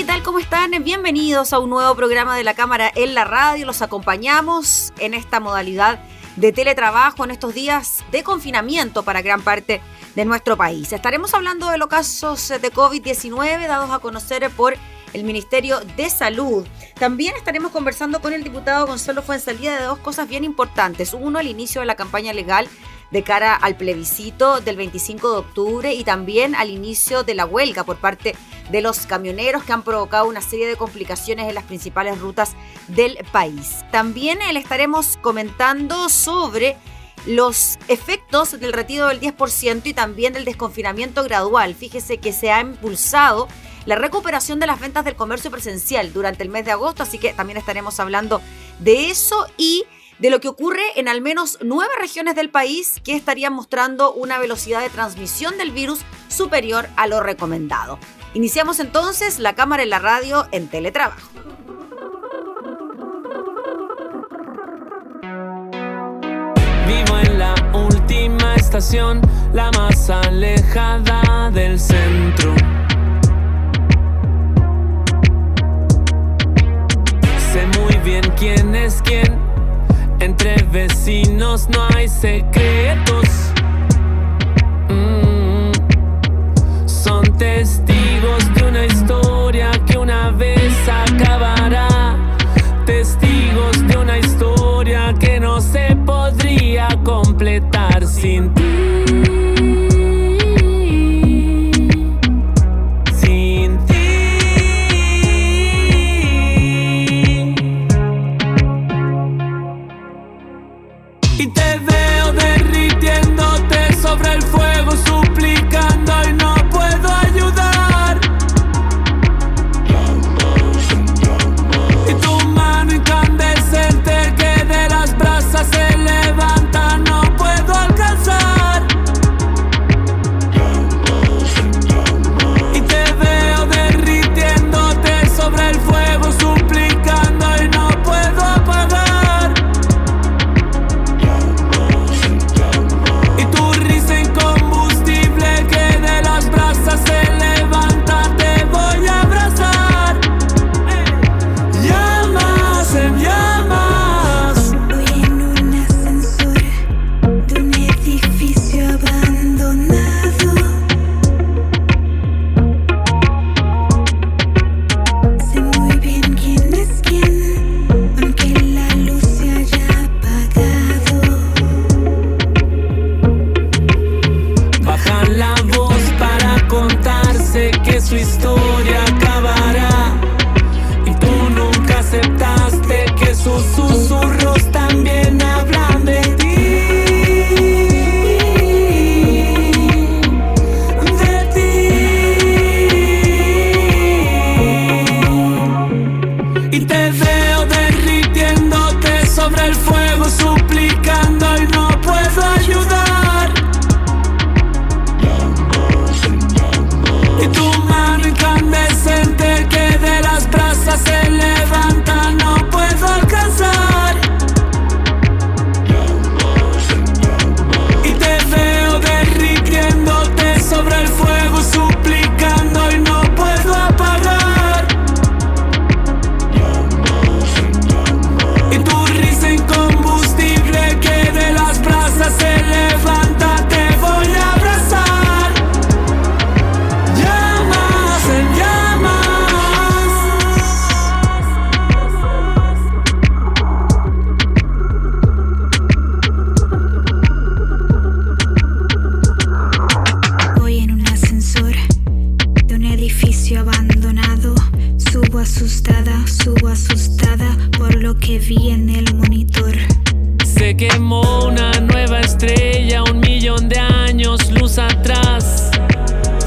¿Qué tal? ¿Cómo están? Bienvenidos a un nuevo programa de la Cámara en la Radio. Los acompañamos en esta modalidad de teletrabajo en estos días de confinamiento para gran parte de nuestro país. Estaremos hablando de los casos de COVID-19 dados a conocer por el Ministerio de Salud. También estaremos conversando con el diputado Gonzalo Fuenzalía de dos cosas bien importantes. Uno, el inicio de la campaña legal de cara al plebiscito del 25 de octubre y también al inicio de la huelga por parte de los camioneros que han provocado una serie de complicaciones en las principales rutas del país. También le estaremos comentando sobre los efectos del retiro del 10% y también del desconfinamiento gradual. Fíjese que se ha impulsado la recuperación de las ventas del comercio presencial durante el mes de agosto, así que también estaremos hablando de eso y de lo que ocurre en al menos nueve regiones del país que estarían mostrando una velocidad de transmisión del virus superior a lo recomendado. Iniciamos entonces la cámara en la radio en teletrabajo. Vivo en la última estación, la más alejada del centro. Sé muy bien quién es quién entre vecinos no hay secretos. Mm. Son testigos de una historia que una vez acabará. Testigos de una historia que no se podría completar sin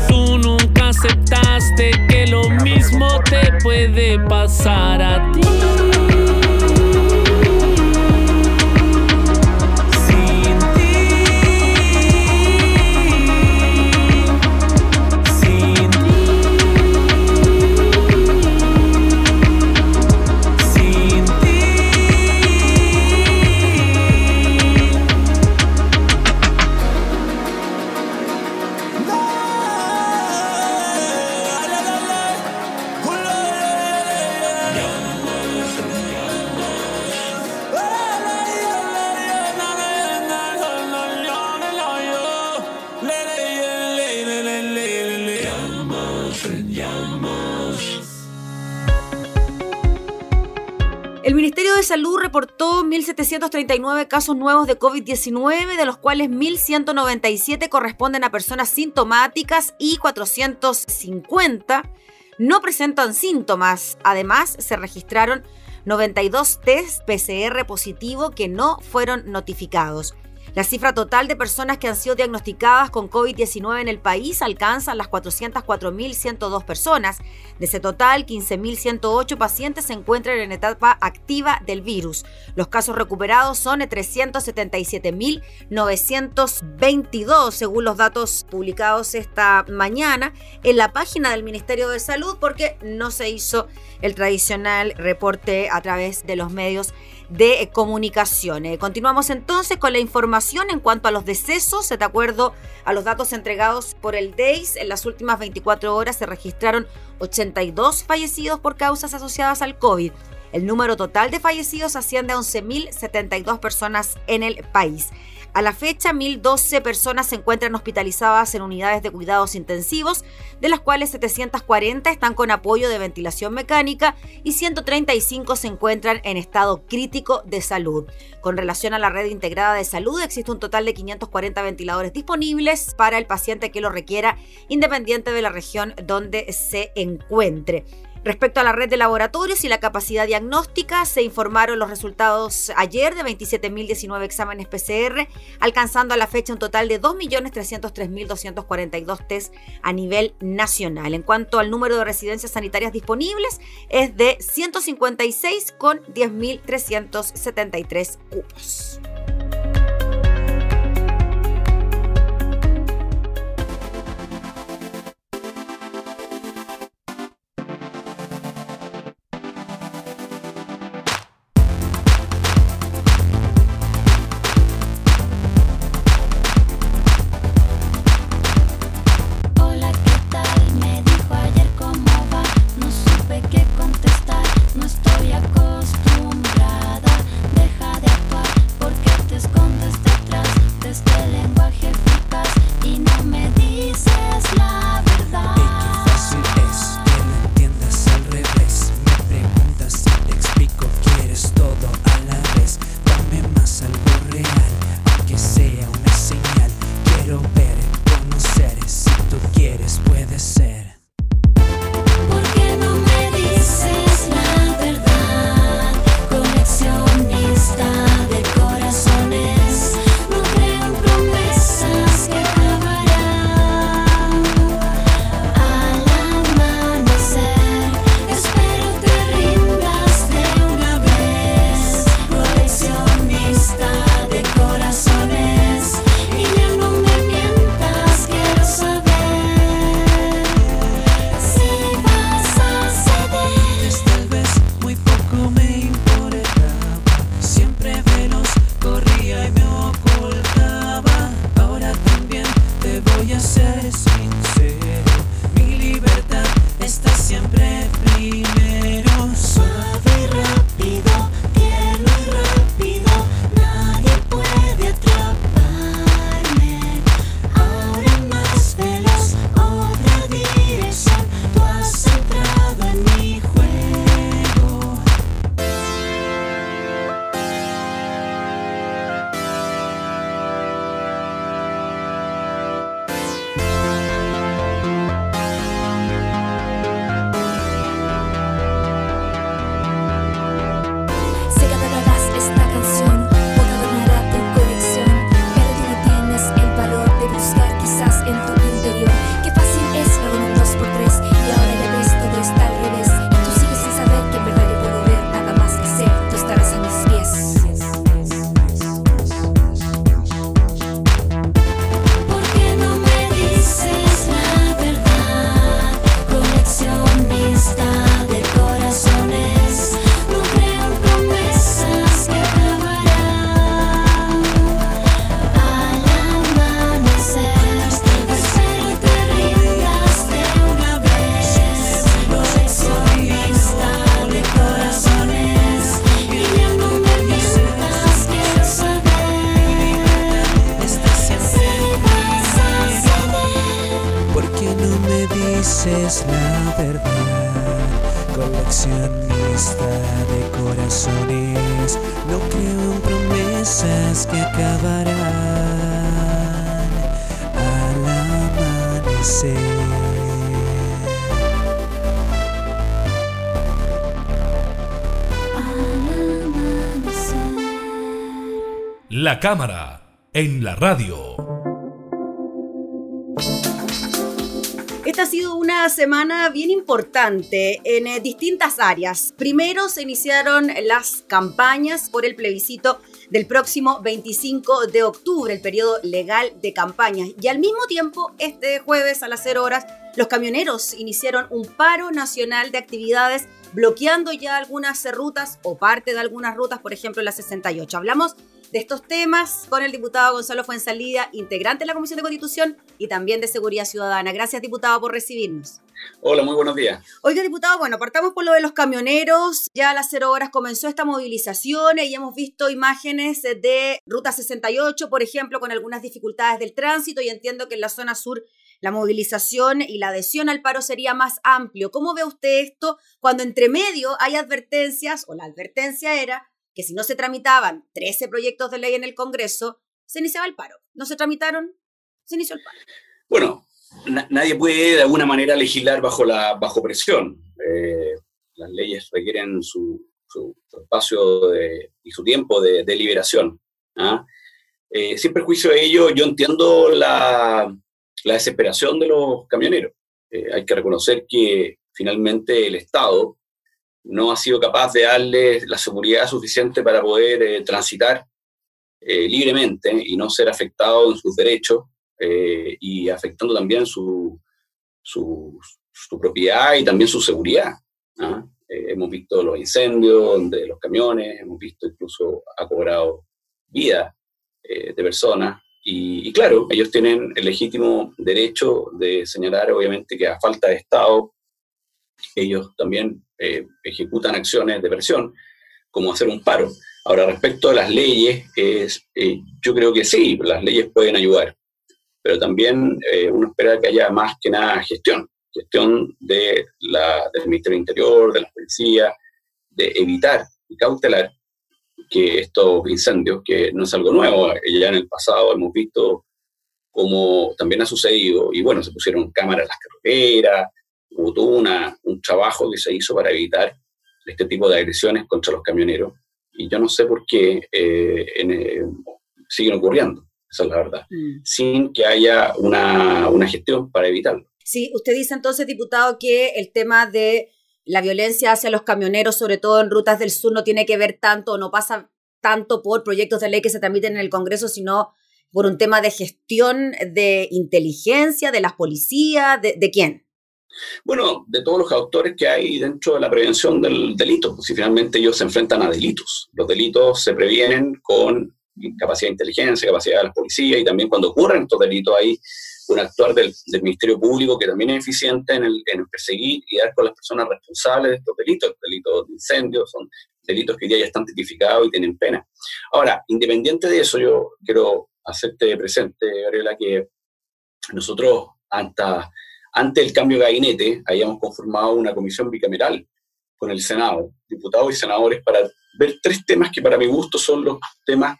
Tú nunca aceptaste que lo mismo te puede pasar a ti. 1.739 casos nuevos de COVID-19, de los cuales 1.197 corresponden a personas sintomáticas y 450 no presentan síntomas. Además, se registraron 92 test PCR positivo que no fueron notificados. La cifra total de personas que han sido diagnosticadas con COVID-19 en el país alcanza las 404.102 personas. De ese total, 15.108 pacientes se encuentran en etapa activa del virus. Los casos recuperados son de 377.922, según los datos publicados esta mañana en la página del Ministerio de Salud, porque no se hizo el tradicional reporte a través de los medios de comunicación. Continuamos entonces con la información en cuanto a los decesos. De acuerdo a los datos entregados por el DEIS, en las últimas 24 horas se registraron 82 fallecidos por causas asociadas al COVID. El número total de fallecidos asciende a 11.072 personas en el país. A la fecha, 1.012 personas se encuentran hospitalizadas en unidades de cuidados intensivos, de las cuales 740 están con apoyo de ventilación mecánica y 135 se encuentran en estado crítico de salud. Con relación a la red integrada de salud, existe un total de 540 ventiladores disponibles para el paciente que lo requiera, independiente de la región donde se encuentre. Respecto a la red de laboratorios y la capacidad diagnóstica, se informaron los resultados ayer de 27.019 exámenes PCR, alcanzando a la fecha un total de 2.303.242 test a nivel nacional. En cuanto al número de residencias sanitarias disponibles, es de 156 con 10.373 cupos. Cámara en la radio. Esta ha sido una semana bien importante en eh, distintas áreas. Primero se iniciaron las campañas por el plebiscito del próximo 25 de octubre, el periodo legal de campañas. Y al mismo tiempo, este jueves a las 0 horas, los camioneros iniciaron un paro nacional de actividades bloqueando ya algunas rutas o parte de algunas rutas, por ejemplo la 68. Hablamos de estos temas con el diputado Gonzalo Fuensalida, integrante de la Comisión de Constitución y también de Seguridad Ciudadana. Gracias, diputado, por recibirnos. Hola, muy buenos días. Oiga, diputado, bueno, partamos por lo de los camioneros. Ya a las cero horas comenzó esta movilización y hemos visto imágenes de Ruta 68, por ejemplo, con algunas dificultades del tránsito y entiendo que en la zona sur la movilización y la adhesión al paro sería más amplio. ¿Cómo ve usted esto cuando entre medio hay advertencias o la advertencia era que si no se tramitaban 13 proyectos de ley en el Congreso, se iniciaba el paro. No se tramitaron, se inició el paro. Bueno, nadie puede de alguna manera legislar bajo, la, bajo presión. Eh, las leyes requieren su, espacio y su tiempo de, deliberación. ¿ah? Eh, sin perjuicio de ello, yo entiendo la, desesperación de los camioneros. Eh, hay que reconocer que finalmente el Estado no ha sido capaz de darle la seguridad suficiente para poder eh, transitar eh, libremente y no ser afectado en sus derechos y afectando también su, su, propiedad y también su seguridad. ¿ah? hemos visto los incendios de los camiones, hemos visto incluso ha cobrado vida de personas y, claro, ellos tienen el legítimo derecho de señalar obviamente que a falta de Estado ellos también eh, ejecutan acciones de presión, como hacer un paro. Ahora, respecto a las leyes, es, eh, yo creo que sí, las leyes pueden ayudar, pero también eh, uno espera que haya más que nada gestión, gestión de la, del Ministerio del Interior, de la policía, de evitar y cautelar que estos incendios, que no es algo nuevo, ya en el pasado hemos visto cómo también ha sucedido, y bueno, se pusieron cámaras en las carreteras, hubo todo un trabajo que se hizo para evitar este tipo de agresiones contra los camioneros. Y yo no sé por qué eh, eh, siguen ocurriendo, esa es la verdad, mm. sin que haya una, una gestión para evitarlo. Sí, usted dice entonces, diputado, que el tema de la violencia hacia los camioneros, sobre todo en rutas del sur, no tiene que ver tanto, no pasa tanto por proyectos de ley que se tramiten en el Congreso, sino por un tema de gestión de inteligencia, de las policías, de, quién? Bueno, de todos los autores que hay dentro de la prevención del delito, pues, si finalmente ellos se enfrentan a delitos. Los delitos se previenen con capacidad de inteligencia, capacidad de la policía y también cuando ocurren estos delitos hay un actuar del, Ministerio Público que también es eficiente en, el, perseguir y dar con las personas responsables de estos delitos. Delitos de incendios son delitos que ya están tipificados y tienen pena. Ahora, independiente de eso, yo quiero hacerte presente, Gabriela, que nosotros hasta ante el cambio de gabinete, habíamos conformado una comisión bicameral con el Senado, diputados y senadores, para ver tres temas que para mi gusto son los temas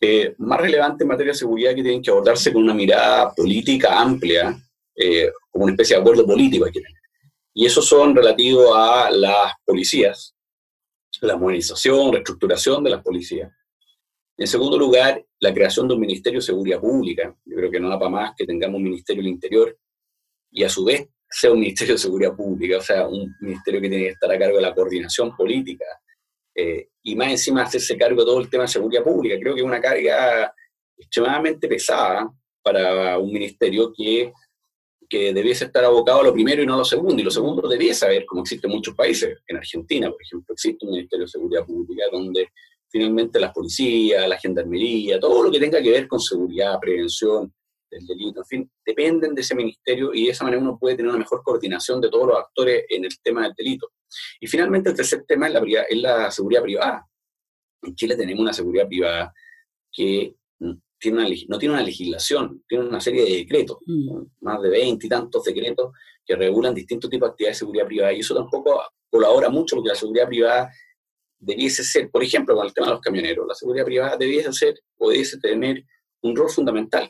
eh, más relevantes en materia de seguridad que tienen que abordarse con una mirada política amplia, eh, como una especie de acuerdo político. Y esos son relativos a las policías, la modernización, reestructuración de las policías. En segundo lugar, la creación de un Ministerio de Seguridad Pública. Yo creo que no da para más que tengamos un Ministerio del Interior y a su vez sea un Ministerio de Seguridad Pública, o sea, un ministerio que tiene que estar a cargo de la coordinación política eh, y más encima hacerse cargo de todo el tema de seguridad pública. Creo que es una carga extremadamente pesada para un ministerio que, que debiese estar abocado a lo primero y no a lo segundo. Y lo segundo debiese saber, como existe en muchos países, en Argentina, por ejemplo, existe un Ministerio de Seguridad Pública donde finalmente las policías, la gendarmería, todo lo que tenga que ver con seguridad, prevención, del delito, en fin, dependen de ese ministerio y de esa manera uno puede tener una mejor coordinación de todos los actores en el tema del delito. Y finalmente el tercer tema es la, es la seguridad privada. En Chile tenemos una seguridad privada que tiene una, no tiene una legislación, tiene una serie de decretos, Mm. más de 20 y tantos decretos que regulan distintos tipos de actividades de seguridad privada. Y eso tampoco colabora mucho porque la seguridad privada debiese ser, por ejemplo, con el tema de los camioneros, la seguridad privada debiese ser o debiese tener un rol fundamental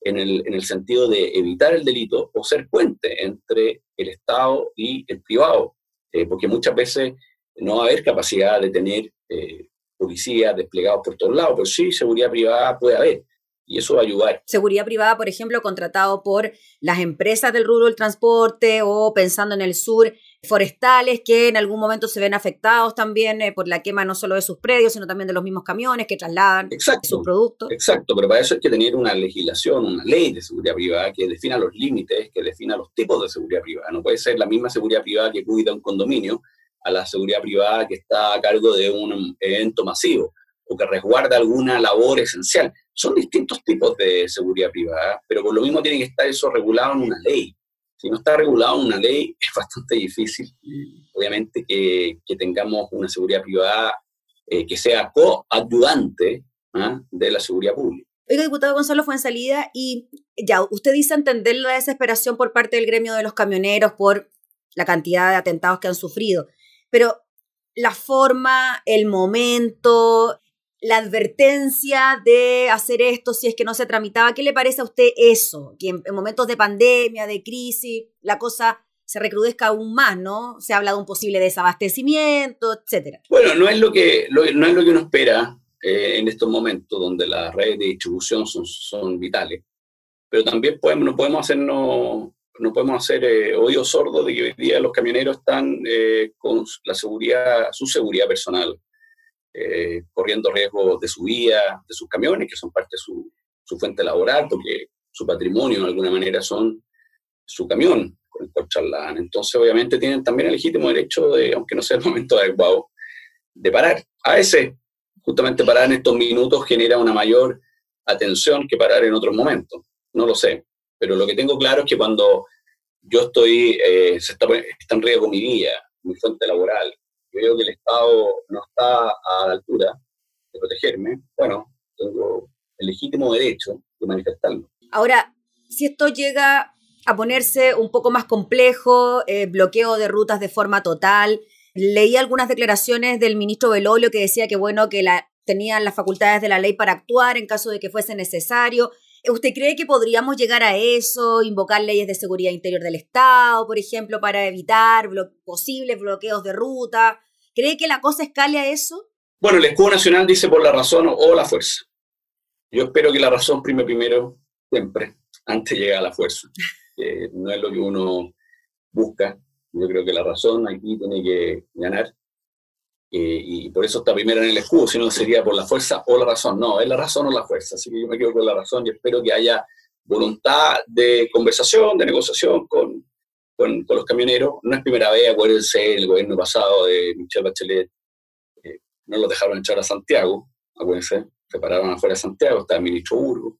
en el, en el sentido de evitar el delito o ser puente entre el Estado y el privado, eh, porque muchas veces no va a haber capacidad de tener eh, policías desplegados por todos lados, pero sí seguridad privada puede haber, y eso va a ayudar. Seguridad privada, por ejemplo, contratado por las empresas del rubro del transporte o pensando en el sur, forestales que en algún momento se ven afectados también eh, por la quema no solo de sus predios, sino también de los mismos camiones que trasladan Exacto. sus productos. Exacto, pero para eso hay que tener una legislación, una ley de seguridad privada que defina los límites, que defina los tipos de seguridad privada. No puede ser la misma seguridad privada que cuida un condominio a la seguridad privada que está a cargo de un evento masivo o que resguarda alguna labor esencial. Son distintos tipos de seguridad privada, pero por lo mismo tiene que estar eso regulado en una ley. Si no está regulado una ley, es bastante difícil, obviamente, que, tengamos una seguridad privada eh, que sea coayudante ¿ah? de la seguridad pública. Oiga, diputado Gonzalo fue salida y ya, usted dice entender la desesperación por parte del gremio de los camioneros por la cantidad de atentados que han sufrido, pero la forma, el momento, la advertencia de hacer esto si es que no se tramitaba, ¿qué le parece a usted eso? Que en, en momentos de pandemia, de crisis, la cosa se recrudezca aún más, ¿no? Se habla de un posible desabastecimiento, etcétera. Bueno, no es lo que, lo- no es lo que uno espera eh, en estos momentos donde las redes de distribución son, vitales, pero también podemos, no podemos hacernos, no podemos hacer eh, oídos sordos de que hoy día los camioneros están eh, con la seguridad, su seguridad personal, eh, corriendo riesgo de su vida, de sus camiones, que son parte de su, su fuente laboral, porque su patrimonio de alguna manera son su camión con el cual. Entonces, obviamente, tienen también el legítimo derecho de, aunque no sea el momento adecuado, de parar. A veces, justamente parar en estos minutos genera una mayor atención que parar en otros momentos. No lo sé. Pero lo que tengo claro es que cuando yo estoy, eh, se está, está en riesgo mi vida, mi fuente laboral, yo veo que el Estado no está a la altura de protegerme, bueno, tengo el legítimo derecho de manifestarlo. Ahora, si esto llega a ponerse un poco más complejo, eh, bloqueo de rutas de forma total, leí algunas declaraciones del ministro Belolio que decía que, bueno, que la, tenían las facultades de la ley para actuar en caso de que fuese necesario. ¿Usted cree que podríamos llegar a eso, invocar leyes de seguridad interior del Estado, por ejemplo, para evitar posibles bloqueos de ruta? ¿Cree que la cosa escale a eso? Bueno, el escudo nacional dice por la razón o la fuerza. Yo espero que la razón prime primero, siempre, antes de llegar a la fuerza. No es lo que uno busca. Yo creo que la razón aquí tiene que ganar. Eh, y por eso está primero en el escudo, si no sería por la fuerza o la razón. No, es la razón o la fuerza. Así que yo me quedo con la razón y espero que haya voluntad de conversación, de negociación con, con, los camioneros. No es primera vez, acuérdense, el gobierno pasado de Michelle Bachelet eh, no los dejaron entrar a Santiago, acuérdense, se pararon afuera de Santiago, está el ministro Burgo.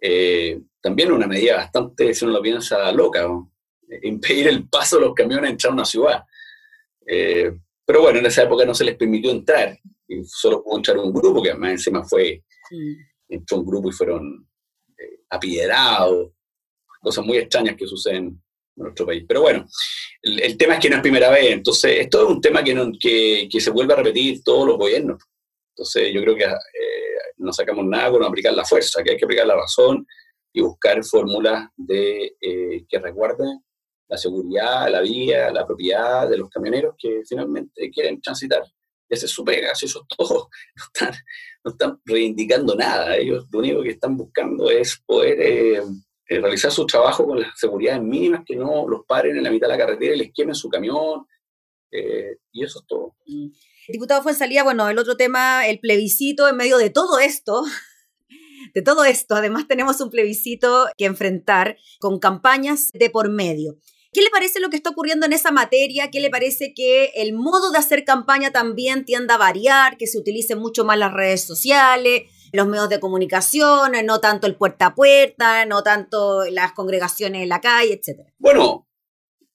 Eh, también una medida bastante, si uno lo piensa, loca, impedir el paso de los camiones a entrar a una ciudad. Pero bueno, en esa época no se les permitió entrar, y solo pudo entrar un grupo, que además encima fue, Mm. entró un grupo y fueron eh, apiedrados, cosas muy extrañas que suceden en nuestro país. Pero bueno, el, el, tema es que no es primera vez, entonces esto es un tema que, no, que, que se vuelve a repetir todos los gobiernos. Entonces yo creo que eh, no sacamos nada con aplicar la fuerza, que hay que aplicar la razón y buscar fórmulas de eh, que resguarden la seguridad, la vía, la propiedad de los camioneros que finalmente quieren transitar. Ese es su pega, eso es todo. No están, no están reivindicando nada. Ellos lo único que están buscando es poder eh, realizar su trabajo con las seguridades mínimas, que no los paren en la mitad de la carretera y les quemen su camión. Eh, y eso es todo. Diputado Fuensalía, bueno, el otro tema, el plebiscito en medio de todo esto. De todo esto, además tenemos un plebiscito que enfrentar con campañas de por medio. ¿Qué le parece lo que está ocurriendo en esa materia? ¿Qué le parece que el modo de hacer campaña también tienda a variar, que se utilicen mucho más las redes sociales, los medios de comunicación, no tanto el puerta a puerta, no tanto las congregaciones en la calle, etcétera? Bueno,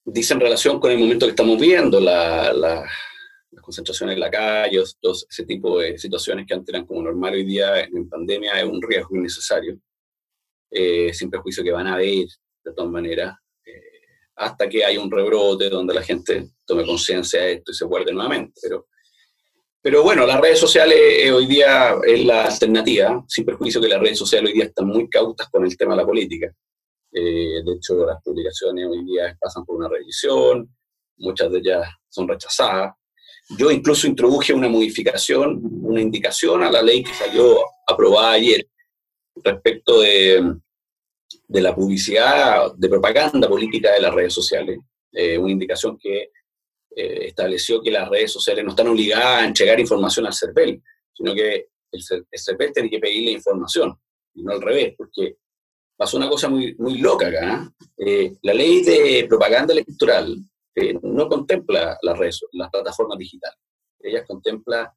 dice en relación con el momento que estamos viendo, la, la, las concentraciones en la calle, todo ese tipo de situaciones que antes eran como normal hoy día en pandemia es un riesgo innecesario, eh, sin perjuicio que van a haber de todas maneras, eh, hasta que haya un rebrote donde la gente tome conciencia de esto y se guarde nuevamente. Pero, pero bueno, las redes sociales eh, hoy día es la alternativa, sin perjuicio que las redes sociales hoy día están muy cautas con el tema de la política. de hecho, las publicaciones hoy día pasan por una revisión, muchas de ellas son rechazadas. Yo incluso introduje una modificación, una indicación a la ley que salió aprobada ayer respecto de, de la publicidad, de propaganda política de las redes sociales. Eh, una indicación que eh, estableció que las redes sociales no están obligadas a entregar información al CERVEL, sino que el, CERVEL tiene que pedirle información, y no al revés, porque pasó una cosa muy, muy loca acá. ¿eh? la ley de propaganda electoral no contempla las redes, las plataformas digitales. Ella contempla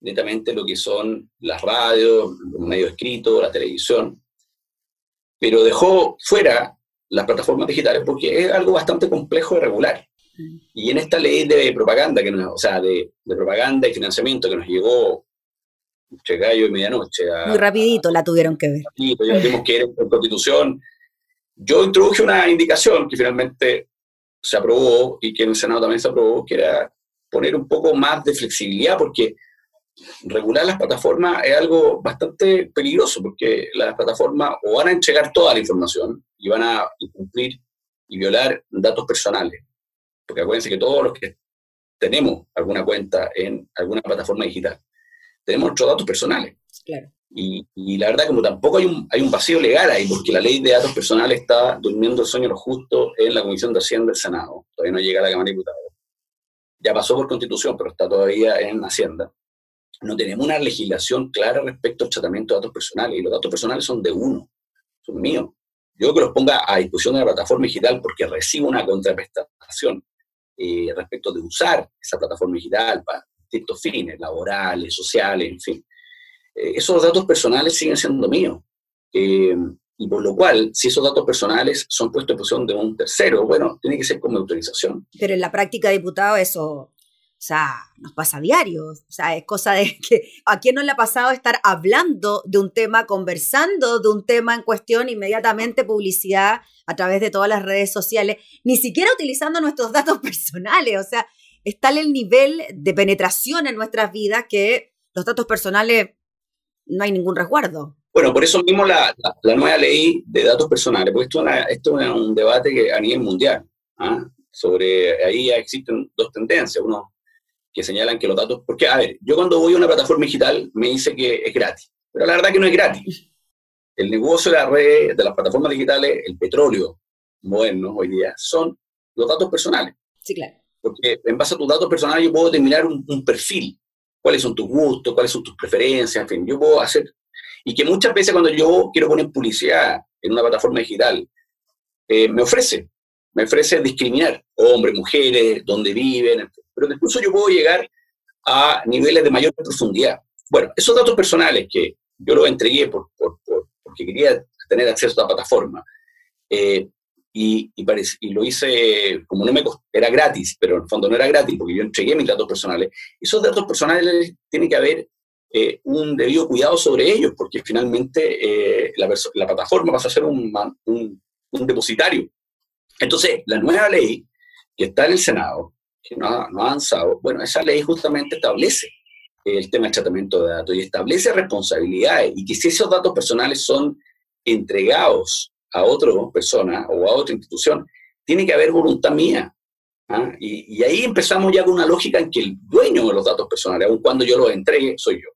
netamente lo que son las radios, los medios escritos, la televisión, pero dejó fuera las plataformas digitales porque es algo bastante complejo de regular. Mm. Y en esta ley de propaganda, que o sea, de, propaganda y financiamiento que nos llegó entre gallo y medianoche. Muy rapidito la tuvieron que ver. ya tuvimos que ir en constitución. Yo introduje una indicación que finalmente se aprobó y que en el Senado también se aprobó, que era poner un poco más de flexibilidad, porque regular las plataformas es algo bastante peligroso, porque las plataformas o van a entregar toda la información y van a incumplir y violar datos personales. Porque acuérdense que todos los que tenemos alguna cuenta en alguna plataforma digital, tenemos nuestros datos personales. Claro. Y, la verdad, como tampoco hay un, hay un vacío legal ahí, porque la ley de datos personales está durmiendo el sueño lo justo en la Comisión de Hacienda del Senado. Todavía no llega a la Cámara de Diputados. Ya pasó por Constitución, pero está todavía en Hacienda. No tenemos una legislación clara respecto al tratamiento de datos personales, y los datos personales son de uno, son míos. Yo que los ponga a disposición de la plataforma digital porque recibo una contraprestación eh, respecto de usar esa plataforma digital para distintos fines, laborales, sociales, en fin eh, esos datos personales siguen siendo míos. Eh, y por lo cual, si esos datos personales son puestos en posición de un tercero, bueno, tiene que ser con mi autorización. Pero en la práctica, diputado, eso, o sea, nos pasa a diario. O sea, es cosa de que a quién no le ha pasado estar hablando de un tema, conversando de un tema en cuestión, inmediatamente publicidad a través de todas las redes sociales, ni siquiera utilizando nuestros datos personales. O sea, está el nivel de penetración en nuestras vidas que los datos personales no hay ningún resguardo. Bueno, por eso mismo la, nueva ley de datos personales, porque esto, es un debate que a nivel mundial. ¿ah? Sobre ahí existen dos tendencias. Uno que señalan que los datos. Porque, a ver, yo cuando voy a una plataforma digital me dice que es gratis, pero la verdad que no es gratis. El negocio de la red, de las plataformas digitales, el petróleo moderno hoy día, son los datos personales. Sí, claro. Porque en base a tus datos personales yo puedo determinar un perfil cuáles son tus gustos, cuáles son tus preferencias, en fin, yo puedo hacer, y que muchas veces cuando yo quiero poner publicidad en una plataforma digital, eh, me ofrece, me ofrece discriminar hombres, mujeres, dónde viven, pero incluso yo puedo llegar a niveles de mayor profundidad. Bueno, esos datos personales que yo los entregué por, porque quería tener acceso a la plataforma, eh, y, y, lo hice como no me era gratis, pero en el fondo no era gratis porque yo entregué mis datos personales. Esos datos personales tienen que haber eh, un debido cuidado sobre ellos porque finalmente eh, la, la, plataforma pasa a ser un, un, un, depositario. Entonces, la nueva ley que está en el Senado, que no ha, no ha avanzado, bueno, esa ley justamente establece el tema del tratamiento de datos y establece responsabilidades y que si esos datos personales son entregados a otra persona o a otra institución, tiene que haber voluntad mía. ¿ah? Y, ahí empezamos ya con una lógica en que el dueño de los datos personales, aun cuando yo los entregue, soy yo.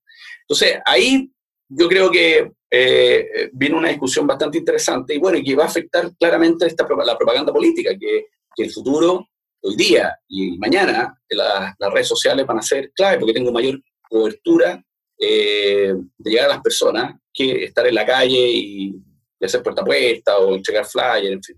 Entonces, ahí yo creo que eh, viene una discusión bastante interesante y bueno, que va a afectar claramente esta, la propaganda política, que el futuro, hoy día y mañana, las redes sociales van a ser clave porque tengo mayor cobertura eh, de llegar a las personas que estar en la calle y hacer puerta a puerta o entregar flyers, en fin.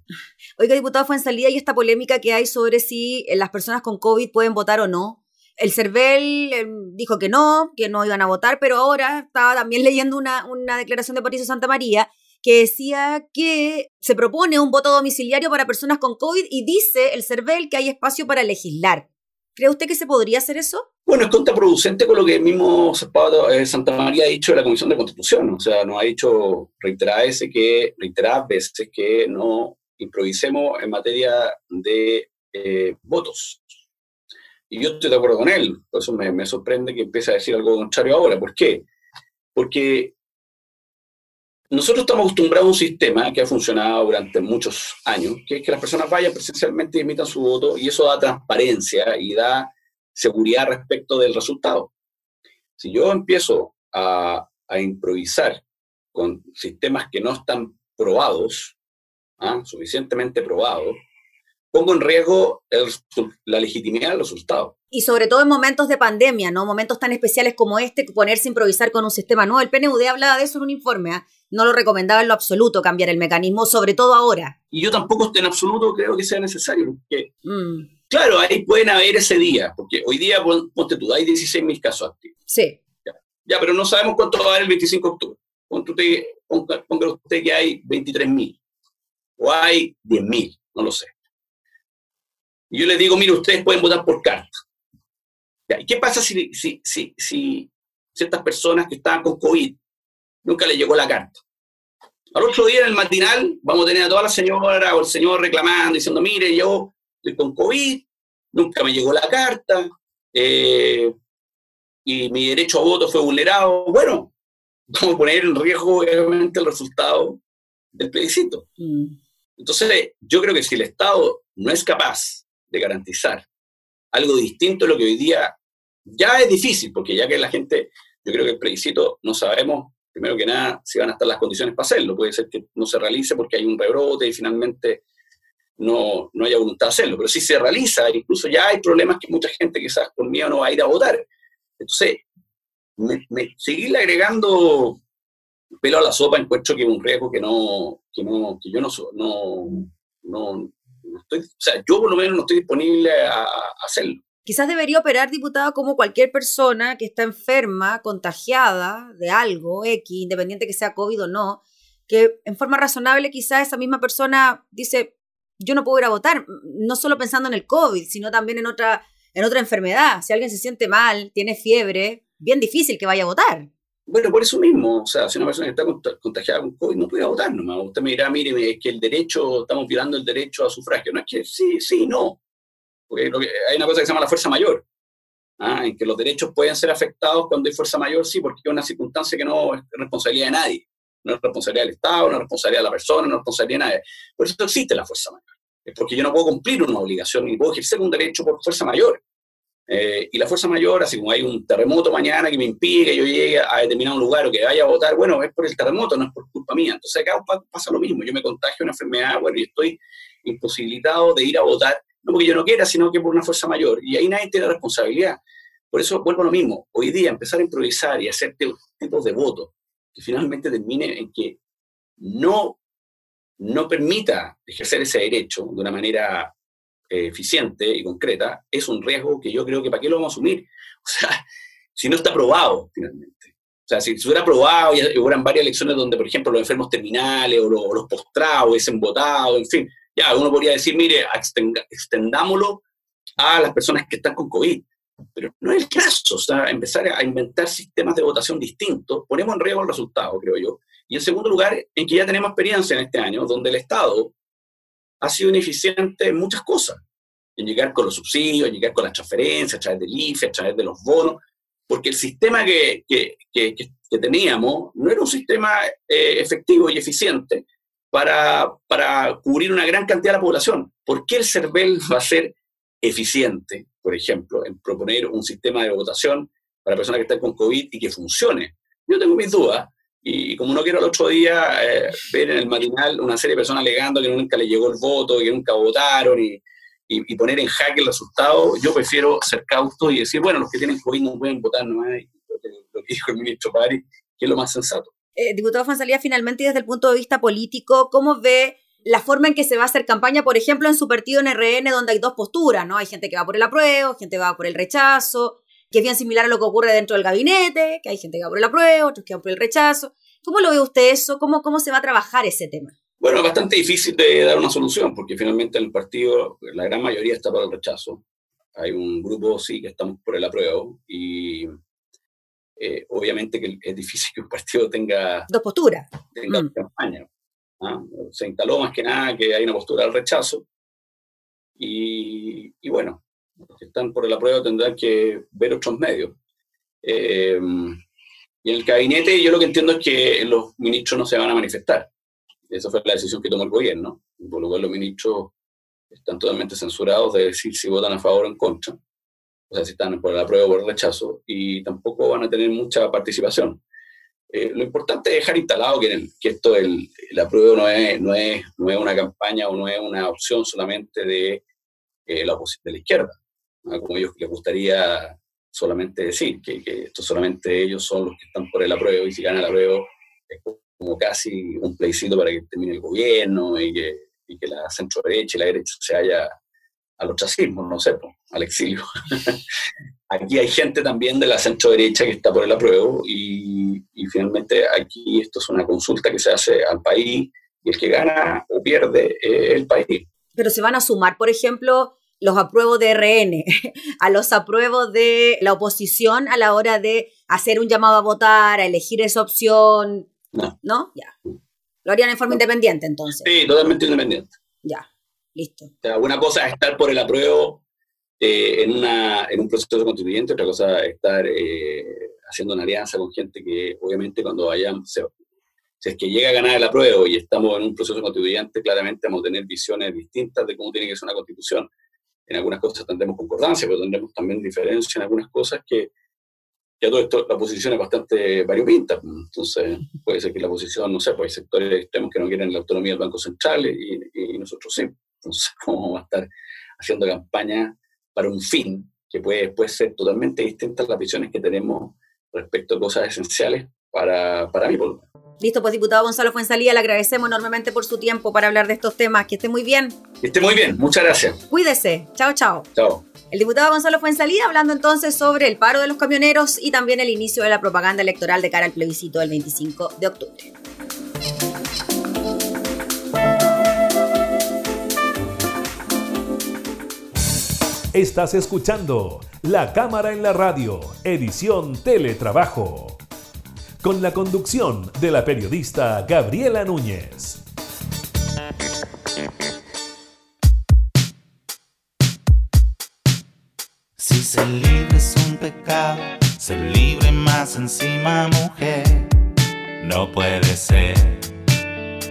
Oiga, diputado fue en salida y esta polémica que hay sobre si eh, las personas con COVID pueden votar o no. El CERVEL em, dijo que no, que no iban a votar, pero ahora estaba también leyendo una, una declaración de Patricio Santa María que decía que se propone un voto domiciliario para personas con COVID y dice el CERVEL que hay espacio para legislar. ¿Cree usted que se podría hacer eso? Bueno, es contraproducente con lo que el mismo eh, Santa María ha dicho de la Comisión de Constitución. O sea, nos ha dicho reiteradas que, veces que no improvisemos en materia de eh, votos. Y yo estoy de acuerdo con él. Por eso me, me sorprende que empiece a decir algo contrario ahora. ¿Por qué? Porque nosotros estamos acostumbrados a un sistema que ha funcionado durante muchos años, que es que las personas vayan presencialmente y emitan su voto, y eso da transparencia y da seguridad respecto del resultado. Si yo empiezo a, improvisar con sistemas que no están probados, ¿ah? suficientemente probados, pongo en riesgo la legitimidad del resultado. Y sobre todo en momentos de pandemia, ¿no? Momentos tan especiales como este, ponerse a improvisar con un sistema nuevo. El PNUD hablaba de eso en un informe, ¿ah? No lo recomendaba en lo absoluto cambiar el mecanismo, sobre todo ahora. Y yo tampoco en absoluto creo que sea necesario, porque, mm. claro, ahí pueden haber ese día, porque hoy día, ponte tú, hay 16.000 casos activos. Sí. Ya, pero no sabemos cuánto va a haber el 25 de octubre. Ponga, ponga usted que hay 23.000, o hay 10.000, no lo sé. Y yo les digo, mire, ustedes pueden votar por carta. ¿Y qué pasa si, si, si, si ciertas personas que estaban con COVID nunca les llegó la carta? Al otro día en el matinal vamos a tener a toda la señora o el señor reclamando, diciendo, mire, yo estoy con COVID, nunca me llegó la carta, eh, y mi derecho a voto fue vulnerado. Bueno, vamos a poner en riesgo obviamente el resultado del plebiscito. Mm. Entonces, yo creo que si el Estado no es capaz de garantizar algo distinto a lo que hoy día ya es difícil, porque ya que la gente, yo creo que el plebiscito no sabemos, primero que nada, si van a estar las condiciones para hacerlo. Puede ser que no se realice porque hay un rebrote y finalmente no, no haya voluntad de hacerlo. Pero si se realiza, incluso ya hay problemas que mucha gente quizás por miedo no va a ir a votar. Entonces, me, seguirle agregando pelo a la sopa encuentro que es un riesgo que no, que no, que yo no, no, no, estoy, o sea, yo por lo menos no estoy disponible a, hacerlo. Quizás debería operar, diputado, como cualquier persona que está enferma, contagiada de algo, X, independiente que sea COVID o no, que en forma razonable quizás esa misma persona dice, yo no puedo ir a votar, no solo pensando en el COVID, sino también en otra, en otra enfermedad. Si alguien se siente mal, tiene fiebre, bien difícil que vaya a votar. Bueno, por eso mismo, o sea, si una persona está contagiada con COVID no puede votar nomás. Usted me dirá, mire, es que el derecho, estamos violando el derecho a sufragio. No es que sí, sí, no. Porque hay una cosa que se llama la fuerza mayor, ¿ah? en que los derechos pueden ser afectados cuando hay fuerza mayor, sí, porque es una circunstancia que no es responsabilidad de nadie. No es responsabilidad del Estado, no es responsabilidad de la persona, no es responsabilidad de nadie. Por eso existe la fuerza mayor. Es porque yo no puedo cumplir una obligación ni puedo ejercer un derecho por fuerza mayor. Eh, y la fuerza mayor, así como hay un terremoto mañana que me impide que yo llegue a determinado lugar o que vaya a votar, bueno, es por el terremoto, no es por culpa mía. Entonces acá pasa lo mismo, yo me contagio una enfermedad, bueno, y estoy imposibilitado de ir a votar, no porque yo no quiera, sino que por una fuerza mayor. Y ahí nadie tiene responsabilidad. Por eso vuelvo a lo mismo, hoy día empezar a improvisar y hacer tipos de votos que finalmente termine en que no, no permita ejercer ese derecho de una manera eh, eficiente y concreta, es un riesgo que yo creo que para qué lo vamos a asumir. O sea, si no está probado finalmente. O sea, si se hubiera probado y hubieran varias elecciones donde, por ejemplo, los enfermos terminales o los, postrados hubiesen votado, en fin, ya uno podría decir, mire, extendámoslo a las personas que están con COVID. Pero no es el caso, o sea, empezar a inventar sistemas de votación distintos, ponemos en riesgo el resultado, creo yo. Y en segundo lugar, en que ya tenemos experiencia en este año, donde el Estado ha sido ineficiente en muchas cosas, en llegar con los subsidios, en llegar con las transferencias, a través del IFE, a través de los bonos, porque el sistema que, que, que, que teníamos no era un sistema eh, efectivo y eficiente para, cubrir una gran cantidad de la población. ¿Por qué el CERVEL va a ser eficiente, por ejemplo, en proponer un sistema de votación para personas que están con COVID y que funcione? Yo tengo mis dudas, y como no quiero el otro día eh, ver en el matinal una serie de personas alegando que nunca les llegó el voto, que nunca votaron y, y, poner en jaque el resultado, yo prefiero ser cauto y decir, bueno, los que tienen COVID no pueden votar nomás, lo que dijo el ministro Pari, que es lo más sensato. Eh, diputado Fonsalía, finalmente, desde el punto de vista político, ¿cómo ve la forma en que se va a hacer campaña, por ejemplo, en su partido en RN, donde hay dos posturas, ¿no? Hay gente que va por el apruebo, gente que va por el rechazo, que es bien similar a lo que ocurre dentro del gabinete, que hay gente que va por el apruebo, otros que van por el rechazo. ¿Cómo lo ve usted eso? ¿Cómo, cómo se va a trabajar ese tema? Bueno, es bastante difícil de dar una solución, porque finalmente el partido, la gran mayoría está para el rechazo. Hay un grupo, sí, que estamos por el apruebo y eh, obviamente que es difícil que un partido tenga... Dos posturas. Tenga mm. campaña. ¿ah? Se instaló más que nada que hay una postura al rechazo y, y bueno, los que están por el apruebo tendrán que ver otros medios. Eh, y en el gabinete yo lo que entiendo es que los ministros no se van a manifestar. Esa fue la decisión que tomó el gobierno, por lo cual los ministros están totalmente censurados de decir si votan a favor o en contra, o sea, si están por el apruebo o por el rechazo, y tampoco van a tener mucha participación. Eh, lo importante es dejar instalado que, esto, el, el apruebo no es, no, es, no es una campaña o no es una opción solamente de, eh, la, de la izquierda, como ellos les gustaría solamente decir, que, esto solamente ellos son los que están por el apruebo y si gana el apruebo es como casi un plebiscito para que termine el gobierno y que, y que la centro derecha y la derecha se haya al ostracismo, no sé, al exilio. aquí hay gente también de la centro derecha que está por el apruebo y, y finalmente aquí esto es una consulta que se hace al país y el que gana o pierde es el país. Pero se van a sumar, por ejemplo, los apruebos de RN, a los apruebos de la oposición a la hora de hacer un llamado a votar, a elegir esa opción. No. ¿No? Ya. Lo harían en forma independiente entonces. Sí, totalmente independiente. Ya, listo. Una cosa es estar por el apruebo eh, en, una, en un proceso constituyente, otra cosa es estar eh, haciendo una alianza con gente que obviamente cuando vayamos, si es que llega a ganar el apruebo y estamos en un proceso constituyente, claramente vamos a tener visiones distintas de cómo tiene que ser una constitución en algunas cosas tendremos concordancia, pero tendremos también diferencia en algunas cosas que ya todo esto, la posición es bastante variopinta. Entonces, puede ser que la posición, no sé, pues hay sectores extremos que no quieren la autonomía del Banco Central y, y nosotros sí. Entonces, ¿cómo vamos a estar haciendo campaña para un fin que puede después ser totalmente distinta a las visiones que tenemos respecto a cosas esenciales para, para mí, por Listo, pues diputado Gonzalo Fuensalía, le agradecemos enormemente por su tiempo para hablar de estos temas. Que esté muy bien. Que esté muy bien, muchas gracias. Cuídese. Chao, chao. Chao. El diputado Gonzalo Fuensalía hablando entonces sobre el paro de los camioneros y también el inicio de la propaganda electoral de cara al plebiscito del 25 de octubre. Estás escuchando La Cámara en la Radio, edición Teletrabajo con la conducción de la periodista Gabriela Núñez. Si ser libre es un pecado, ser libre más encima mujer, no puede ser.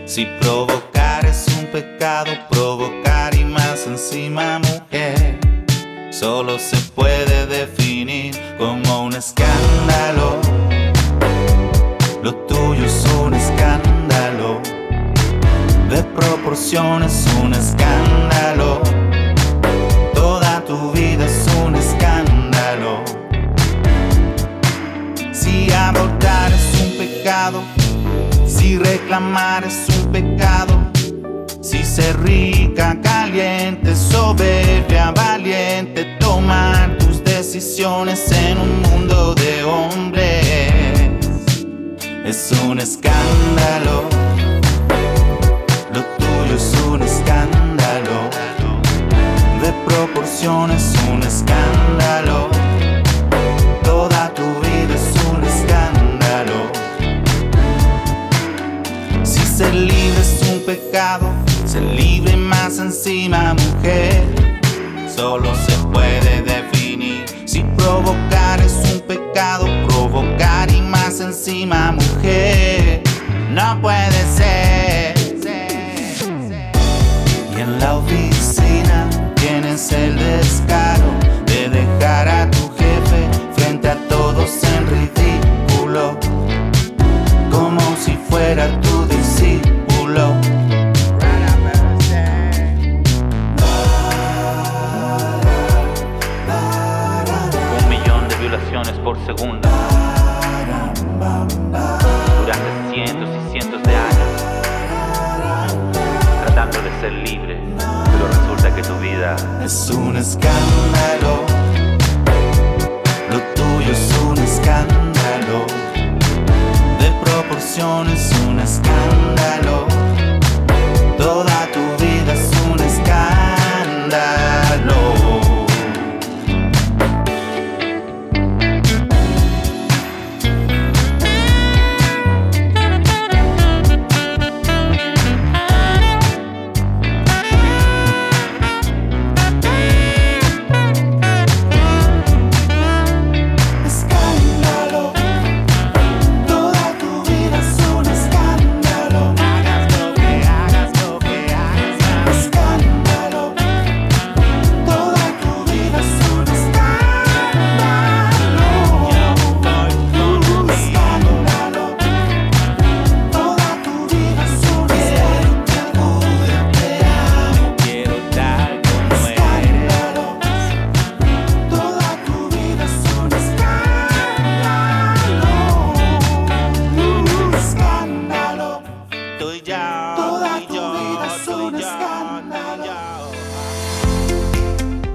Si provocar es un pecado, provocar y más encima mujer, solo se puede definir como un escándalo lo tuyo es un escándalo, de proporciones un escándalo. Toda tu vida es un escándalo. Si abortar es un pecado, si reclamar es un pecado, ser rica, caliente, soberbia, valiente, tomar tus decisiones en un mundo de hombres es un escándalo. Lo tuyo es un escándalo. De proporciones un escándalo. Toda tu vida es un escándalo. Si ser libre es un pecado, ser libre más encima mujer. Solo se puede definir si provocar es un pecado, provocar y más encima mujer. No puede ser. Y en la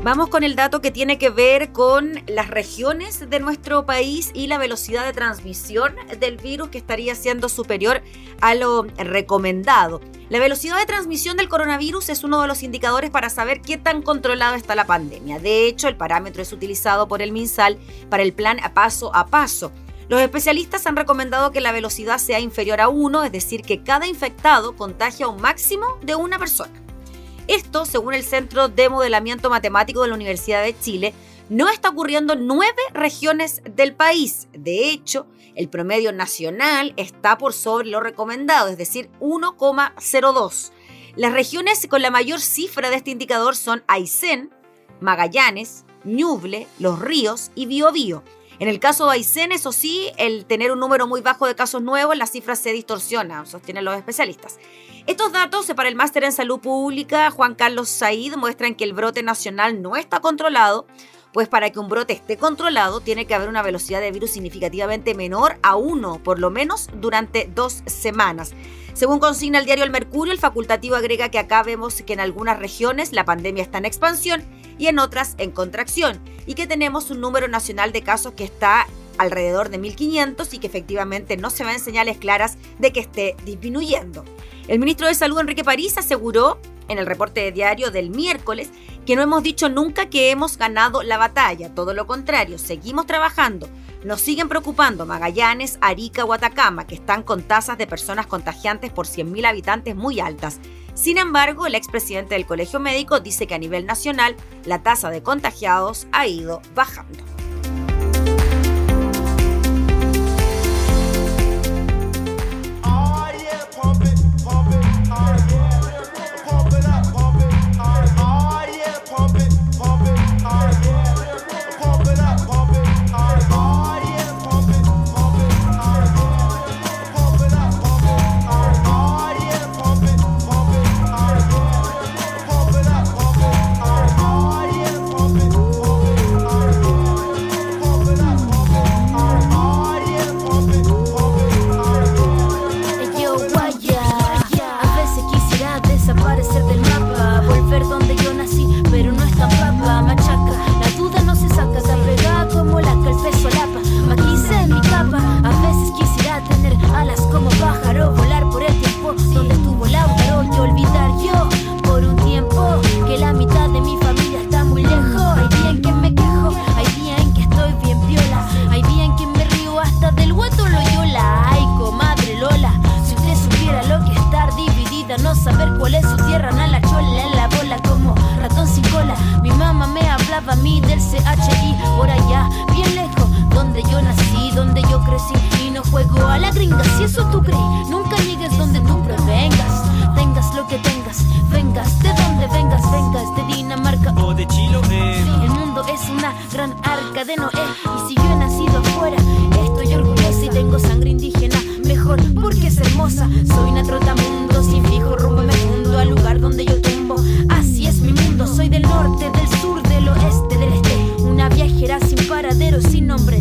Vamos con el dato que tiene que ver con las regiones de nuestro país y la velocidad de transmisión del virus que estaría siendo superior a lo recomendado. La velocidad de transmisión del coronavirus es uno de los indicadores para saber qué tan controlada está la pandemia. De hecho, el parámetro es utilizado por el MinSal para el plan a paso a paso. Los especialistas han recomendado que la velocidad sea inferior a 1, es decir, que cada infectado contagia un máximo de una persona. Esto, según el Centro de Modelamiento Matemático de la Universidad de Chile, no está ocurriendo en nueve regiones del país. De hecho, el promedio nacional está por sobre lo recomendado, es decir, 1,02. Las regiones con la mayor cifra de este indicador son Aysén, Magallanes, Ñuble, Los Ríos y Biobío. En el caso de Aysén, eso sí, el tener un número muy bajo de casos nuevos, la cifra se distorsiona, sostienen los especialistas. Estos datos para el máster en salud pública Juan Carlos Said muestran que el brote nacional no está controlado, pues para que un brote esté controlado tiene que haber una velocidad de virus significativamente menor a uno, por lo menos durante dos semanas. Según consigna el diario El Mercurio, el facultativo agrega que acá vemos que en algunas regiones la pandemia está en expansión y en otras en contracción, y que tenemos un número nacional de casos que está alrededor de 1.500 y que efectivamente no se ven señales claras de que esté disminuyendo. El ministro de Salud, Enrique París, aseguró en el reporte diario del miércoles que no hemos dicho nunca que hemos ganado la batalla, todo lo contrario, seguimos trabajando. Nos siguen preocupando Magallanes, Arica o Atacama, que están con tasas de personas contagiantes por 100.000 habitantes muy altas. Sin embargo, el expresidente del Colegio Médico dice que a nivel nacional la tasa de contagiados ha ido bajando. eso tú crees. Nunca llegues donde tú provengas. Tengas lo que tengas, vengas de donde vengas, vengas de Dinamarca o de Chiloé. El mundo es una gran arca de Noé. Y si yo he nacido afuera, estoy orgullosa y tengo sangre indígena. Mejor porque es hermosa. Soy una trotamundo sin fijo rumbo me fundo al lugar donde yo tumbo. Así es mi mundo. Soy del norte, del sur, del oeste, del este. Una viajera sin paradero, sin nombre,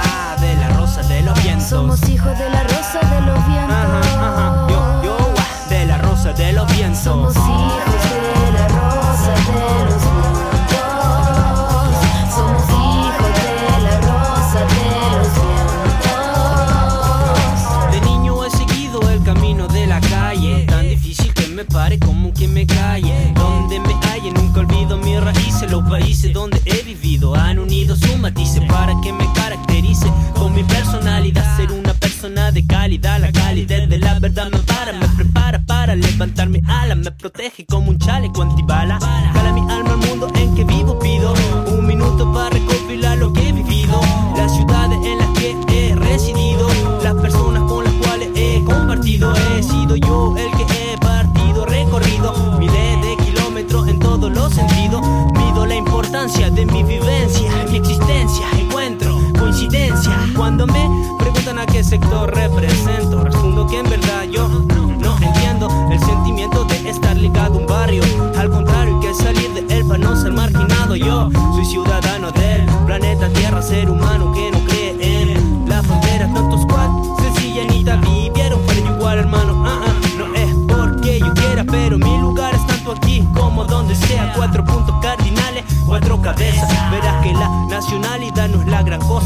Somos hijos de la rosa de los vientos. Ajá, ajá. Yo, yo, de la rosa de los vientos. Somos hijos de la rosa de los vientos. Somos hijos de la rosa de los vientos. De niño he seguido el camino de la calle. Tan difícil que me pare como que me calle de calidad, la calidez de la verdad me para, me prepara para levantar mi ala, me protege como un chaleco antibala. Mi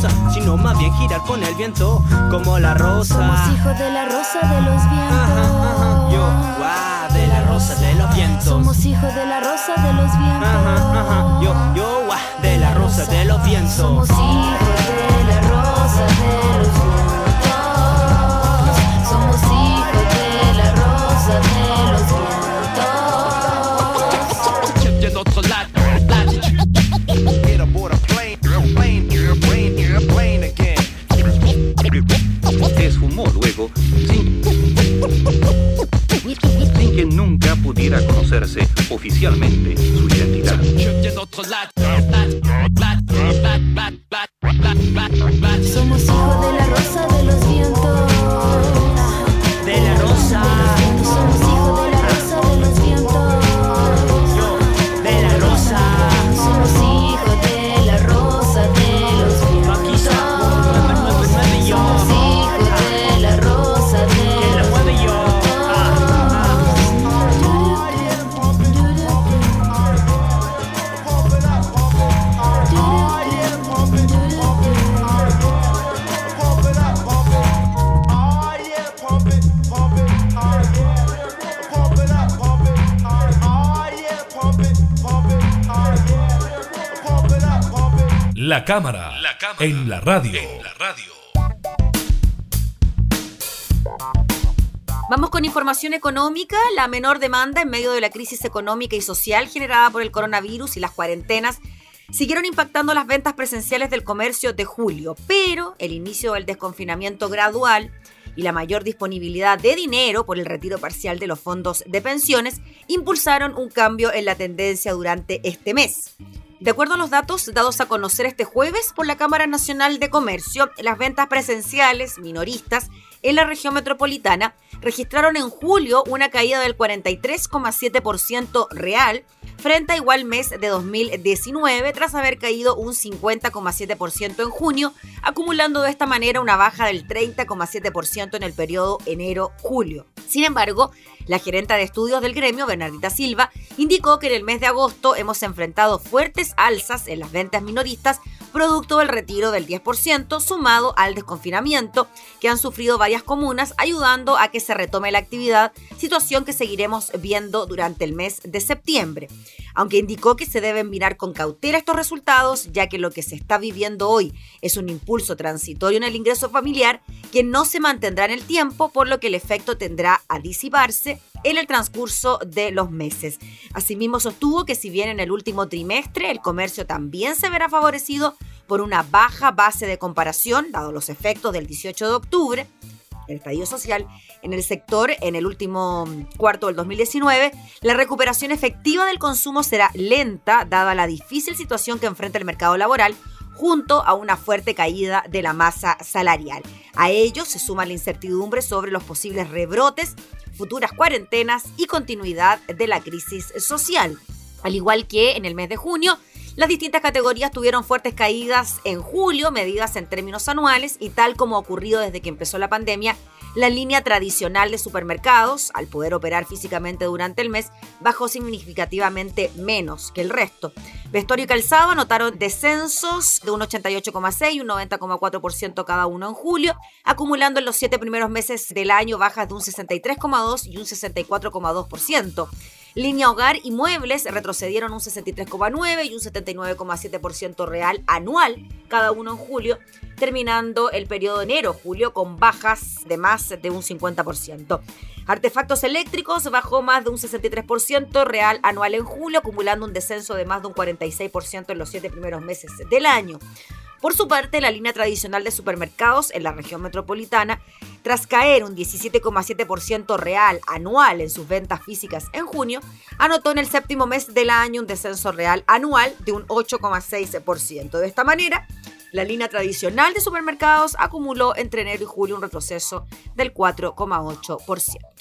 cosa, sino más bien girar con el viento como la rosa. Somos hijos de la rosa de los vientos. Yo, guau, de la rosa de los vientos. Somos hijos de la rosa de los vientos. Ajá, ajá, yo, yo, guau, de la rosa de los vientos. Somos hijos oficialmente su identidad. La cámara, en la radio. Vamos con información económica. La menor demanda en medio de la crisis económica y social generada por el coronavirus y las cuarentenas siguieron impactando las ventas presenciales del comercio de julio, pero el inicio del desconfinamiento gradual y la mayor disponibilidad de dinero por el retiro parcial de los fondos de pensiones impulsaron un cambio en la tendencia durante este mes. De acuerdo a los datos dados a conocer este jueves por la Cámara Nacional de Comercio, las ventas presenciales minoristas en la región metropolitana registraron en julio una caída del 43,7% real frente a igual mes de 2019 tras haber caído un 50,7% en junio, acumulando de esta manera una baja del 30,7% en el periodo enero-julio. Sin embargo, la gerenta de estudios del gremio, Bernardita Silva, indicó que en el mes de agosto hemos enfrentado fuertes alzas en las ventas minoristas producto del retiro del 10% sumado al desconfinamiento que han sufrido varias comunas, ayudando a que se retome la actividad, situación que seguiremos viendo durante el mes de septiembre. Aunque indicó que se deben mirar con cautela estos resultados, ya que lo que se está viviendo hoy es un impulso transitorio en el ingreso familiar que no se mantendrá en el tiempo, por lo que el efecto tendrá a disiparse en el transcurso de los meses. Asimismo, sostuvo que si bien en el último trimestre el comercio también se verá favorecido por una baja base de comparación, dado los efectos del 18 de octubre, el estallido social en el sector en el último cuarto del 2019, la recuperación efectiva del consumo será lenta, dada la difícil situación que enfrenta el mercado laboral, junto a una fuerte caída de la masa salarial. A ello se suma la incertidumbre sobre los posibles rebrotes, futuras cuarentenas y continuidad de la crisis social. Al igual que en el mes de junio, las distintas categorías tuvieron fuertes caídas en julio, medidas en términos anuales, y tal como ha ocurrido desde que empezó la pandemia, la línea tradicional de supermercados, al poder operar físicamente durante el mes, bajó significativamente menos que el resto. Vestuario y calzado anotaron descensos de un 88,6 y un 90,4% cada uno en julio, acumulando en los siete primeros meses del año bajas de un 63,2 y un 64,2%. Línea hogar y muebles retrocedieron un 63,9 y un 79,7% real anual, cada uno en julio, terminando el periodo enero-julio con bajas de más de un 50%. Artefactos eléctricos bajó más de un 63% real anual en julio, acumulando un descenso de más de un 46% en los siete primeros meses del año. Por su parte, la línea tradicional de supermercados en la región metropolitana, tras caer un 17,7% real anual en sus ventas físicas en junio, anotó en el séptimo mes del año un descenso real anual de un 8,6%. De esta manera, la línea tradicional de supermercados acumuló entre enero y julio un retroceso del 4,8%.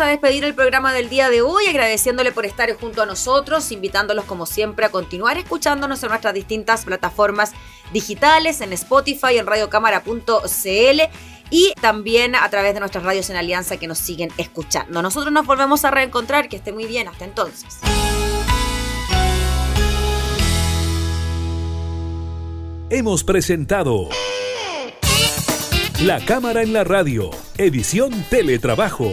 A despedir el programa del día de hoy, agradeciéndole por estar junto a nosotros, invitándolos como siempre a continuar escuchándonos en nuestras distintas plataformas digitales, en Spotify, en radiocámara.cl y también a través de nuestras radios en alianza que nos siguen escuchando. Nosotros nos volvemos a reencontrar, que esté muy bien, hasta entonces. Hemos presentado La Cámara en la Radio, edición Teletrabajo.